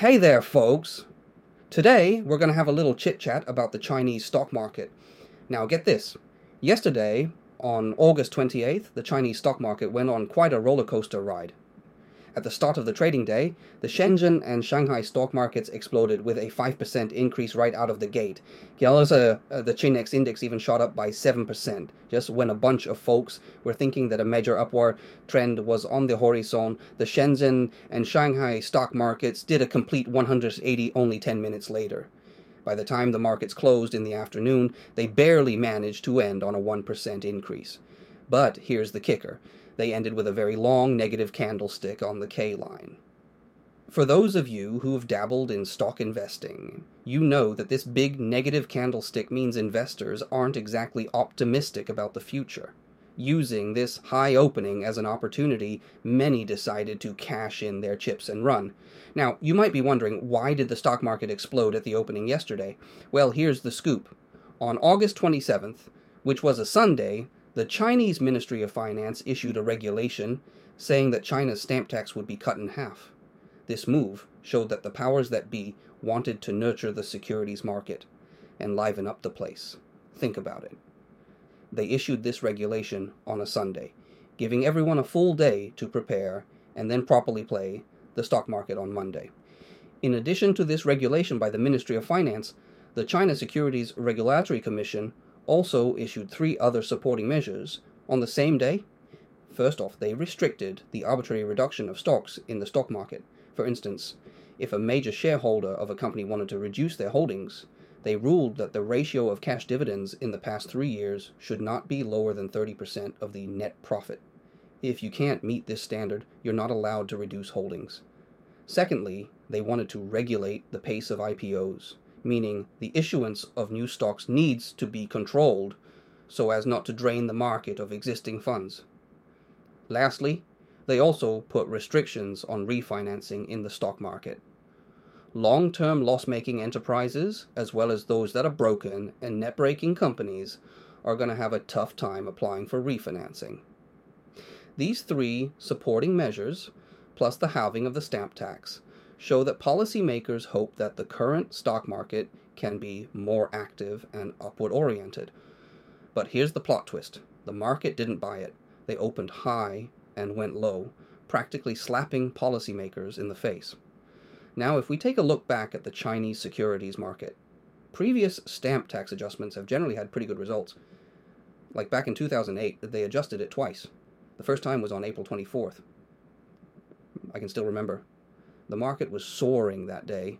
Hey there, folks! Today, we're going to have a little chit chat about the Chinese stock market. Now, get this. Yesterday, on August 28th, the Chinese stock market went on quite a roller coaster ride. At the start of the trading day, the Shenzhen and Shanghai stock markets exploded with a 5% increase right out of the gate. Gyalasa, uh, the ChiNext index even shot up by 7%, just when a bunch of folks were thinking that a major upward trend was on the horizon. The Shenzhen and Shanghai stock markets did a complete 180 only 10 minutes later. By the time the markets closed in the afternoon, they barely managed to end on a 1% increase. But here's the kicker they ended with a very long negative candlestick on the K line. For those of you who have dabbled in stock investing, you know that this big negative candlestick means investors aren't exactly optimistic about the future. Using this high opening as an opportunity, many decided to cash in their chips and run. Now, you might be wondering why did the stock market explode at the opening yesterday? Well, here's the scoop. On August 27th, which was a Sunday, the Chinese Ministry of Finance issued a regulation saying that China's stamp tax would be cut in half. This move showed that the powers that be wanted to nurture the securities market and liven up the place. Think about it. They issued this regulation on a Sunday, giving everyone a full day to prepare and then properly play the stock market on Monday. In addition to this regulation by the Ministry of Finance, the China Securities Regulatory Commission also issued three other supporting measures on the same day. First off, they restricted the arbitrary reduction of stocks in the stock market. For instance, if a major shareholder of a company wanted to reduce their holdings, they ruled that the ratio of cash dividends in the past three years should not be lower than 30% of the net profit. If you can't meet this standard, you're not allowed to reduce holdings. Secondly, they wanted to regulate the pace of IPOs meaning the issuance of new stocks needs to be controlled so as not to drain the market of existing funds. Lastly, they also put restrictions on refinancing in the stock market. Long term loss making enterprises, as well as those that are broken and net breaking companies, are going to have a tough time applying for refinancing. These three supporting measures, plus the halving of the stamp tax, show that policymakers hope that the current stock market can be more active and upward oriented. But here's the plot twist the market didn't buy it. They opened high and went low, practically slapping policymakers in the face. Now, if we take a look back at the Chinese securities market, previous stamp tax adjustments have generally had pretty good results. Like back in 2008, they adjusted it twice. The first time was on April 24th. I can still remember the market was soaring that day.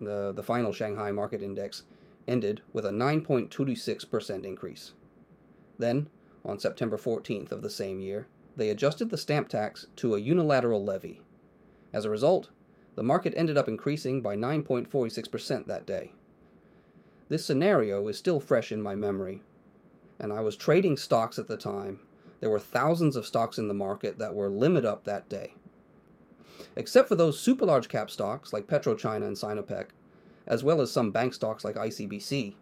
The, the final Shanghai market index ended with a 9.26% increase. Then, on September 14th of the same year, they adjusted the stamp tax to a unilateral levy. As a result, the market ended up increasing by 9.46% that day. This scenario is still fresh in my memory, and I was trading stocks at the time. There were thousands of stocks in the market that were limit up that day except for those super large cap stocks like PetroChina and Sinopec, as well as some bank stocks like ICBC.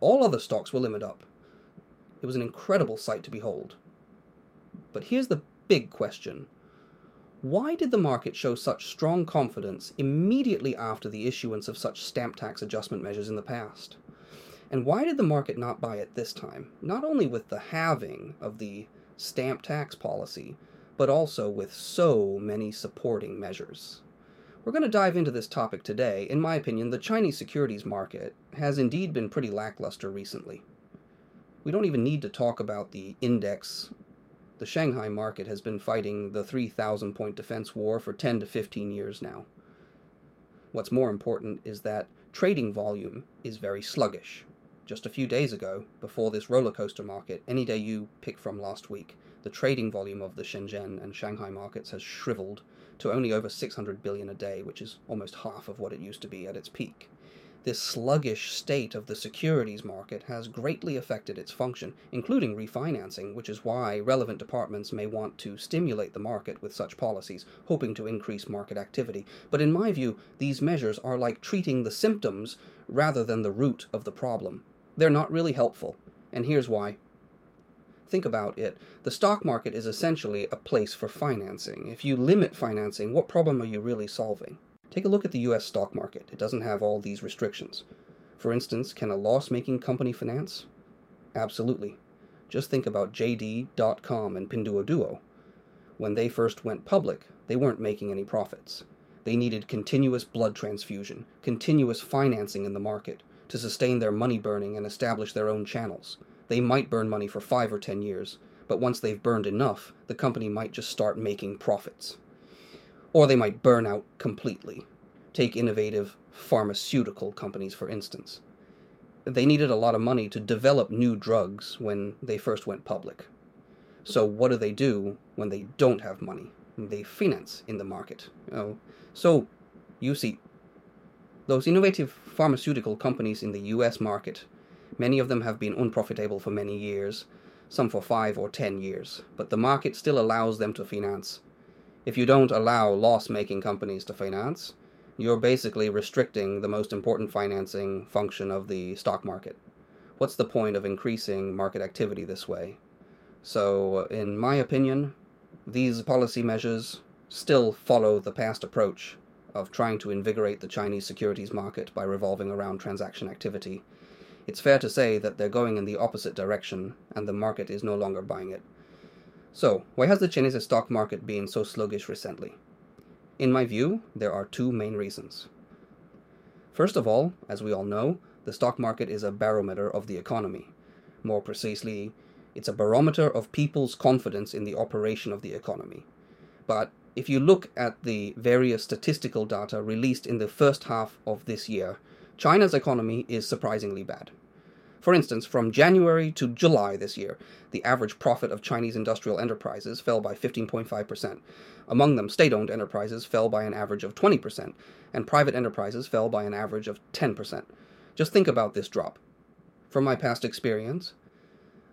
All other stocks were limit up. It was an incredible sight to behold. But here's the big question why did the market show such strong confidence immediately after the issuance of such stamp tax adjustment measures in the past? And why did the market not buy it this time? Not only with the halving of the stamp tax policy, but also with so many supporting measures. We're going to dive into this topic today. In my opinion, the Chinese securities market has indeed been pretty lackluster recently. We don't even need to talk about the index. The Shanghai market has been fighting the 3,000 point defense war for 10 to 15 years now. What's more important is that trading volume is very sluggish. Just a few days ago, before this roller coaster market, any day you pick from last week, the trading volume of the Shenzhen and Shanghai markets has shriveled to only over 600 billion a day, which is almost half of what it used to be at its peak. This sluggish state of the securities market has greatly affected its function, including refinancing, which is why relevant departments may want to stimulate the market with such policies, hoping to increase market activity. But in my view, these measures are like treating the symptoms rather than the root of the problem. They're not really helpful, and here's why. Think about it, the stock market is essentially a place for financing. If you limit financing, what problem are you really solving? Take a look at the US stock market. It doesn't have all these restrictions. For instance, can a loss making company finance? Absolutely. Just think about JD.com and Pinduoduo. When they first went public, they weren't making any profits. They needed continuous blood transfusion, continuous financing in the market to sustain their money burning and establish their own channels. They might burn money for five or ten years, but once they've burned enough, the company might just start making profits. Or they might burn out completely. Take innovative pharmaceutical companies, for instance. They needed a lot of money to develop new drugs when they first went public. So, what do they do when they don't have money? They finance in the market. Oh, so, you see, those innovative pharmaceutical companies in the US market Many of them have been unprofitable for many years, some for five or ten years, but the market still allows them to finance. If you don't allow loss making companies to finance, you're basically restricting the most important financing function of the stock market. What's the point of increasing market activity this way? So, in my opinion, these policy measures still follow the past approach of trying to invigorate the Chinese securities market by revolving around transaction activity it's fair to say that they're going in the opposite direction, and the market is no longer buying it. So, why has the Chinese stock market been so sluggish recently? In my view, there are two main reasons. First of all, as we all know, the stock market is a barometer of the economy. More precisely, it's a barometer of people's confidence in the operation of the economy. But if you look at the various statistical data released in the first half of this year, China's economy is surprisingly bad. For instance, from January to July this year, the average profit of Chinese industrial enterprises fell by 15.5%. Among them, state owned enterprises fell by an average of 20%, and private enterprises fell by an average of 10%. Just think about this drop. From my past experience,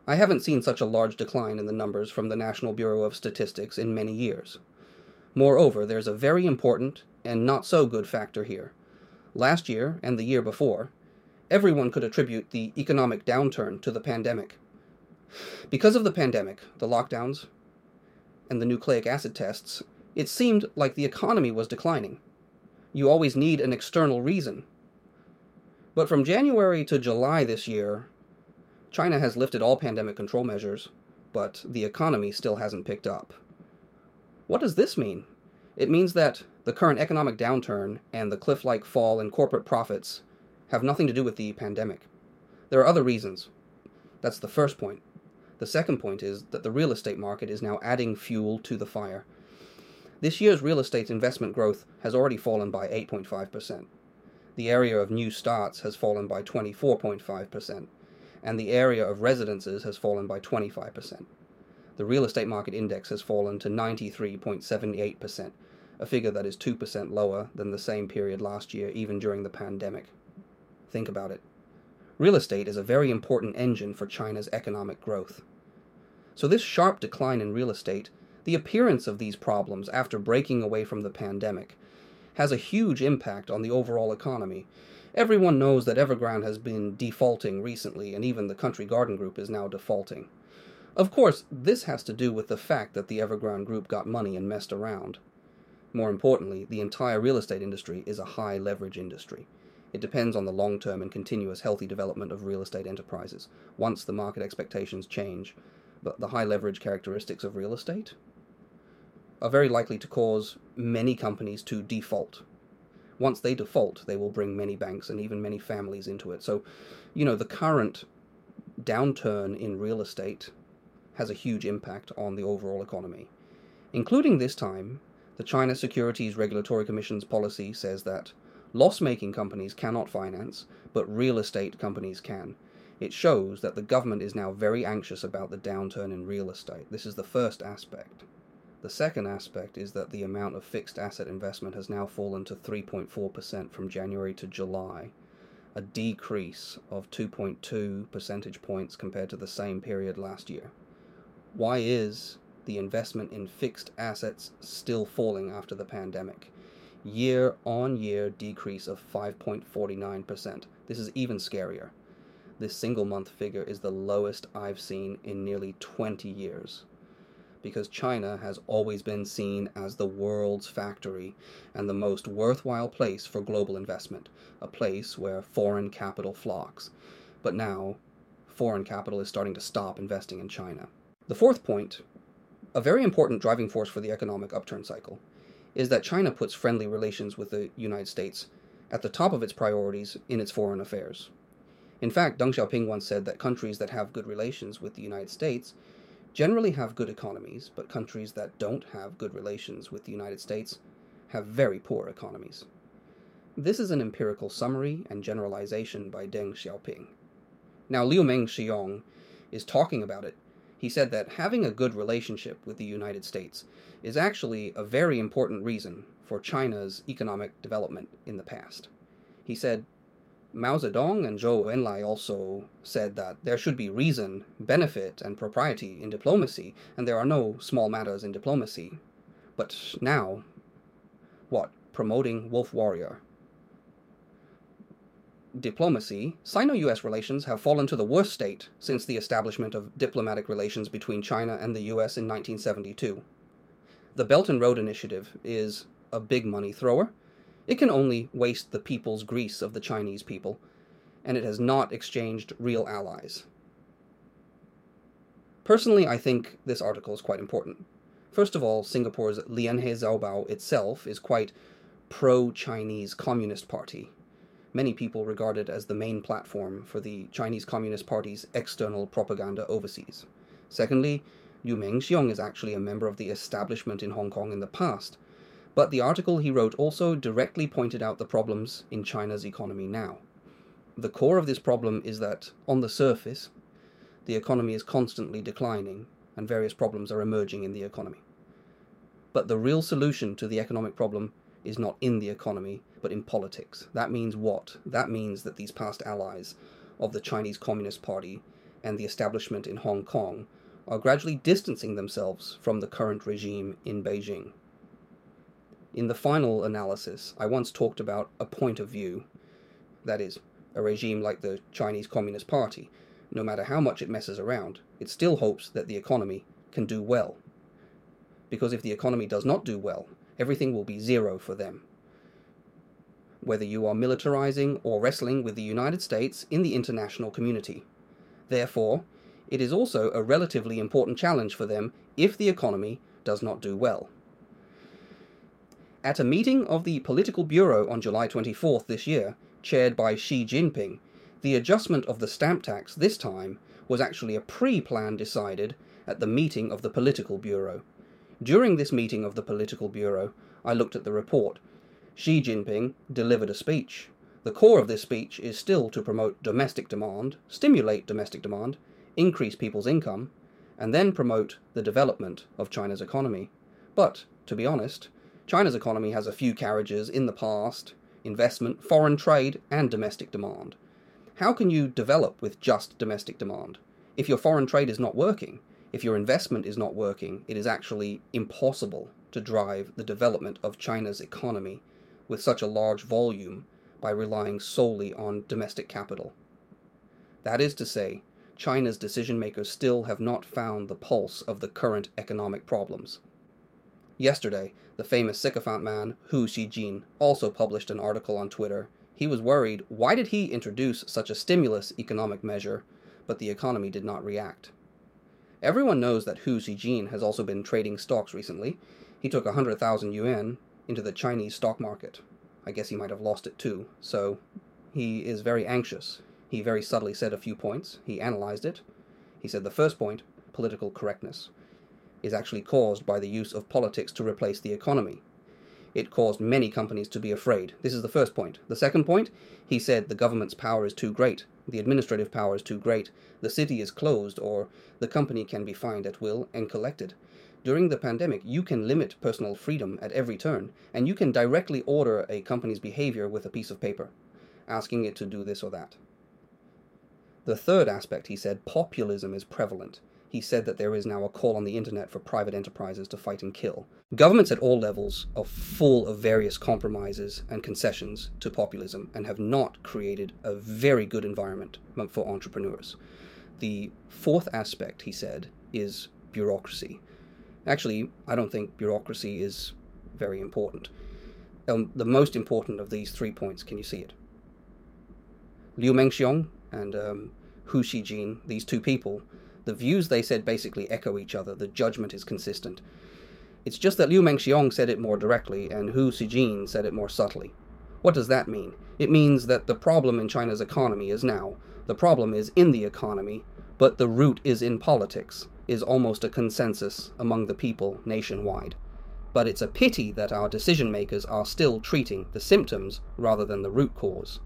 I haven't seen such a large decline in the numbers from the National Bureau of Statistics in many years. Moreover, there's a very important and not so good factor here last year and the year before, everyone could attribute the economic downturn to the pandemic. Because of the pandemic, the lockdowns, and the nucleic acid tests, it seemed like the economy was declining. You always need an external reason. But from January to July this year, China has lifted all pandemic control measures, but the economy still hasn't picked up. What does this mean? It means that the current economic downturn and the cliff like fall in corporate profits have nothing to do with the pandemic. There are other reasons. That's the first point. The second point is that the real estate market is now adding fuel to the fire. This year's real estate investment growth has already fallen by 8.5%. The area of new starts has fallen by 24.5%, and the area of residences has fallen by 25%. The real estate market index has fallen to 93.78%, a figure that is 2% lower than the same period last year, even during the pandemic. Think about it. Real estate is a very important engine for China's economic growth. So, this sharp decline in real estate, the appearance of these problems after breaking away from the pandemic, has a huge impact on the overall economy. Everyone knows that Evergrande has been defaulting recently, and even the Country Garden Group is now defaulting. Of course, this has to do with the fact that the Evergrande Group got money and messed around. More importantly, the entire real estate industry is a high leverage industry. It depends on the long term and continuous healthy development of real estate enterprises. Once the market expectations change, but the high leverage characteristics of real estate are very likely to cause many companies to default. Once they default, they will bring many banks and even many families into it. So, you know, the current downturn in real estate has a huge impact on the overall economy. Including this time, the China Securities Regulatory Commission's policy says that loss making companies cannot finance, but real estate companies can. It shows that the government is now very anxious about the downturn in real estate. This is the first aspect. The second aspect is that the amount of fixed asset investment has now fallen to 3.4% from January to July, a decrease of 2.2 percentage points compared to the same period last year. Why is the investment in fixed assets still falling after the pandemic. Year on year decrease of 5.49%. This is even scarier. this single month figure is the lowest I've seen in nearly 20 years. Because China has always been seen as the world's factory and the most worthwhile place for global investment, a place where foreign capital flocks. But now, foreign capital is starting to stop investing in China. The fourth point, a very important driving force for the economic upturn cycle, is that China puts friendly relations with the United States at the top of its priorities in its foreign affairs. In fact, Deng Xiaoping once said that countries that have good relations with the United States generally have good economies, but countries that don't have good relations with the United States have very poor economies. This is an empirical summary and generalization by Deng Xiaoping. Now, Liu Meng Xiong is talking about it he said that having a good relationship with the United States is actually a very important reason for China's economic development in the past. He said, Mao Zedong and Zhou Enlai also said that there should be reason, benefit, and propriety in diplomacy, and there are no small matters in diplomacy. But now, what? Promoting Wolf Warrior, diplomacy, Sino US relations have fallen to the worst state since the establishment of diplomatic relations between China and the US in 1972. The Belt and Road Initiative is a big money thrower. It can only waste the people's grease of the Chinese people, and it has not exchanged real allies. Personally, I think this article is quite important. First of all, Singapore's Lianhe Zaobao itself is quite pro Chinese Communist Party many people regard it as the main platform for the Chinese Communist Party's external propaganda overseas. Secondly, Liu Meng Xiong is actually a member of the establishment in Hong Kong in the past, but the article he wrote also directly pointed out the problems in China's economy now. The core of this problem is that, on the surface, the economy is constantly declining and various problems are emerging in the economy. But the real solution to the economic problem is not in the economy, but in politics. That means what? That means that these past allies of the Chinese Communist Party and the establishment in Hong Kong are gradually distancing themselves from the current regime in Beijing. In the final analysis, I once talked about a point of view, that is, a regime like the Chinese Communist Party, no matter how much it messes around, it still hopes that the economy can do well. Because if the economy does not do well, everything will be zero for them. Whether you are militarizing or wrestling with the United States in the international community. Therefore, it is also a relatively important challenge for them if the economy does not do well. At a meeting of the Political Bureau on July 24th this year, chaired by Xi Jinping, the adjustment of the stamp tax this time was actually a pre plan decided at the meeting of the Political Bureau. During this meeting of the Political Bureau, I looked at the report. Xi Jinping delivered a speech. The core of this speech is still to promote domestic demand, stimulate domestic demand, increase people's income, and then promote the development of China's economy. But, to be honest, China's economy has a few carriages in the past investment, foreign trade, and domestic demand. How can you develop with just domestic demand? If your foreign trade is not working, if your investment is not working, it is actually impossible to drive the development of China's economy with such a large volume by relying solely on domestic capital. That is to say, China's decision makers still have not found the pulse of the current economic problems. Yesterday, the famous sycophant man Hu Xijin also published an article on Twitter. He was worried why did he introduce such a stimulus economic measure, but the economy did not react. Everyone knows that Hu Xijin has also been trading stocks recently. He took 100,000 yuan into the Chinese stock market. I guess he might have lost it too, so he is very anxious. He very subtly said a few points. He analyzed it. He said the first point, political correctness, is actually caused by the use of politics to replace the economy. It caused many companies to be afraid. This is the first point. The second point, he said the government's power is too great the administrative power is too great, the city is closed, or the company can be fined at will and collected. During the pandemic, you can limit personal freedom at every turn, and you can directly order a company's behavior with a piece of paper, asking it to do this or that. The third aspect, he said, populism is prevalent. he said that there is now a call on the internet for private enterprises to fight and kill. Governments at all levels are full of various compromises and concessions to populism and have not created a very good environment for entrepreneurs. The fourth aspect, he said, is bureaucracy. Actually, I don't think bureaucracy is very important. Um, the most important of these three points, can you see it? Liu Mengxiong and um, Hu Xijin, these two people, the views they said basically echo each other. The judgment is consistent. It's just that Liu Mengxiong said it more directly and Hu Xijin said it more subtly. What does that mean? It means that the problem in China's economy is now. The problem is in the economy, but the root is in politics, is almost a consensus among the people nationwide. But it's a pity that our decision makers are still treating the symptoms rather than the root cause.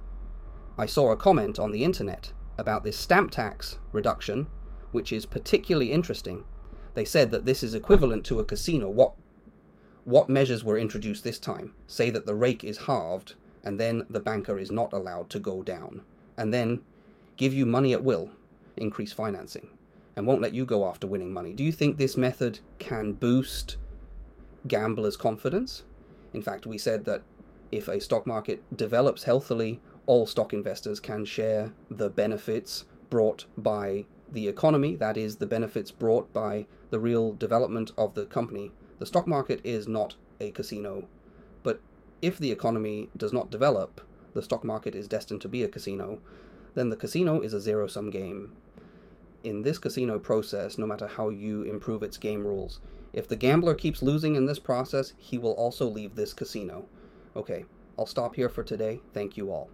I saw a comment on the internet about this stamp tax reduction, which is particularly interesting. They said that this is equivalent to a casino. What what measures were introduced this time? Say that the rake is halved and then the banker is not allowed to go down. And then give you money at will, increase financing, and won't let you go after winning money. Do you think this method can boost gamblers' confidence? In fact, we said that if a stock market develops healthily all stock investors can share the benefits brought by the economy, that is, the benefits brought by the real development of the company. The stock market is not a casino, but if the economy does not develop, the stock market is destined to be a casino, then the casino is a zero sum game. In this casino process, no matter how you improve its game rules, if the gambler keeps losing in this process, he will also leave this casino. Okay, I'll stop here for today. Thank you all.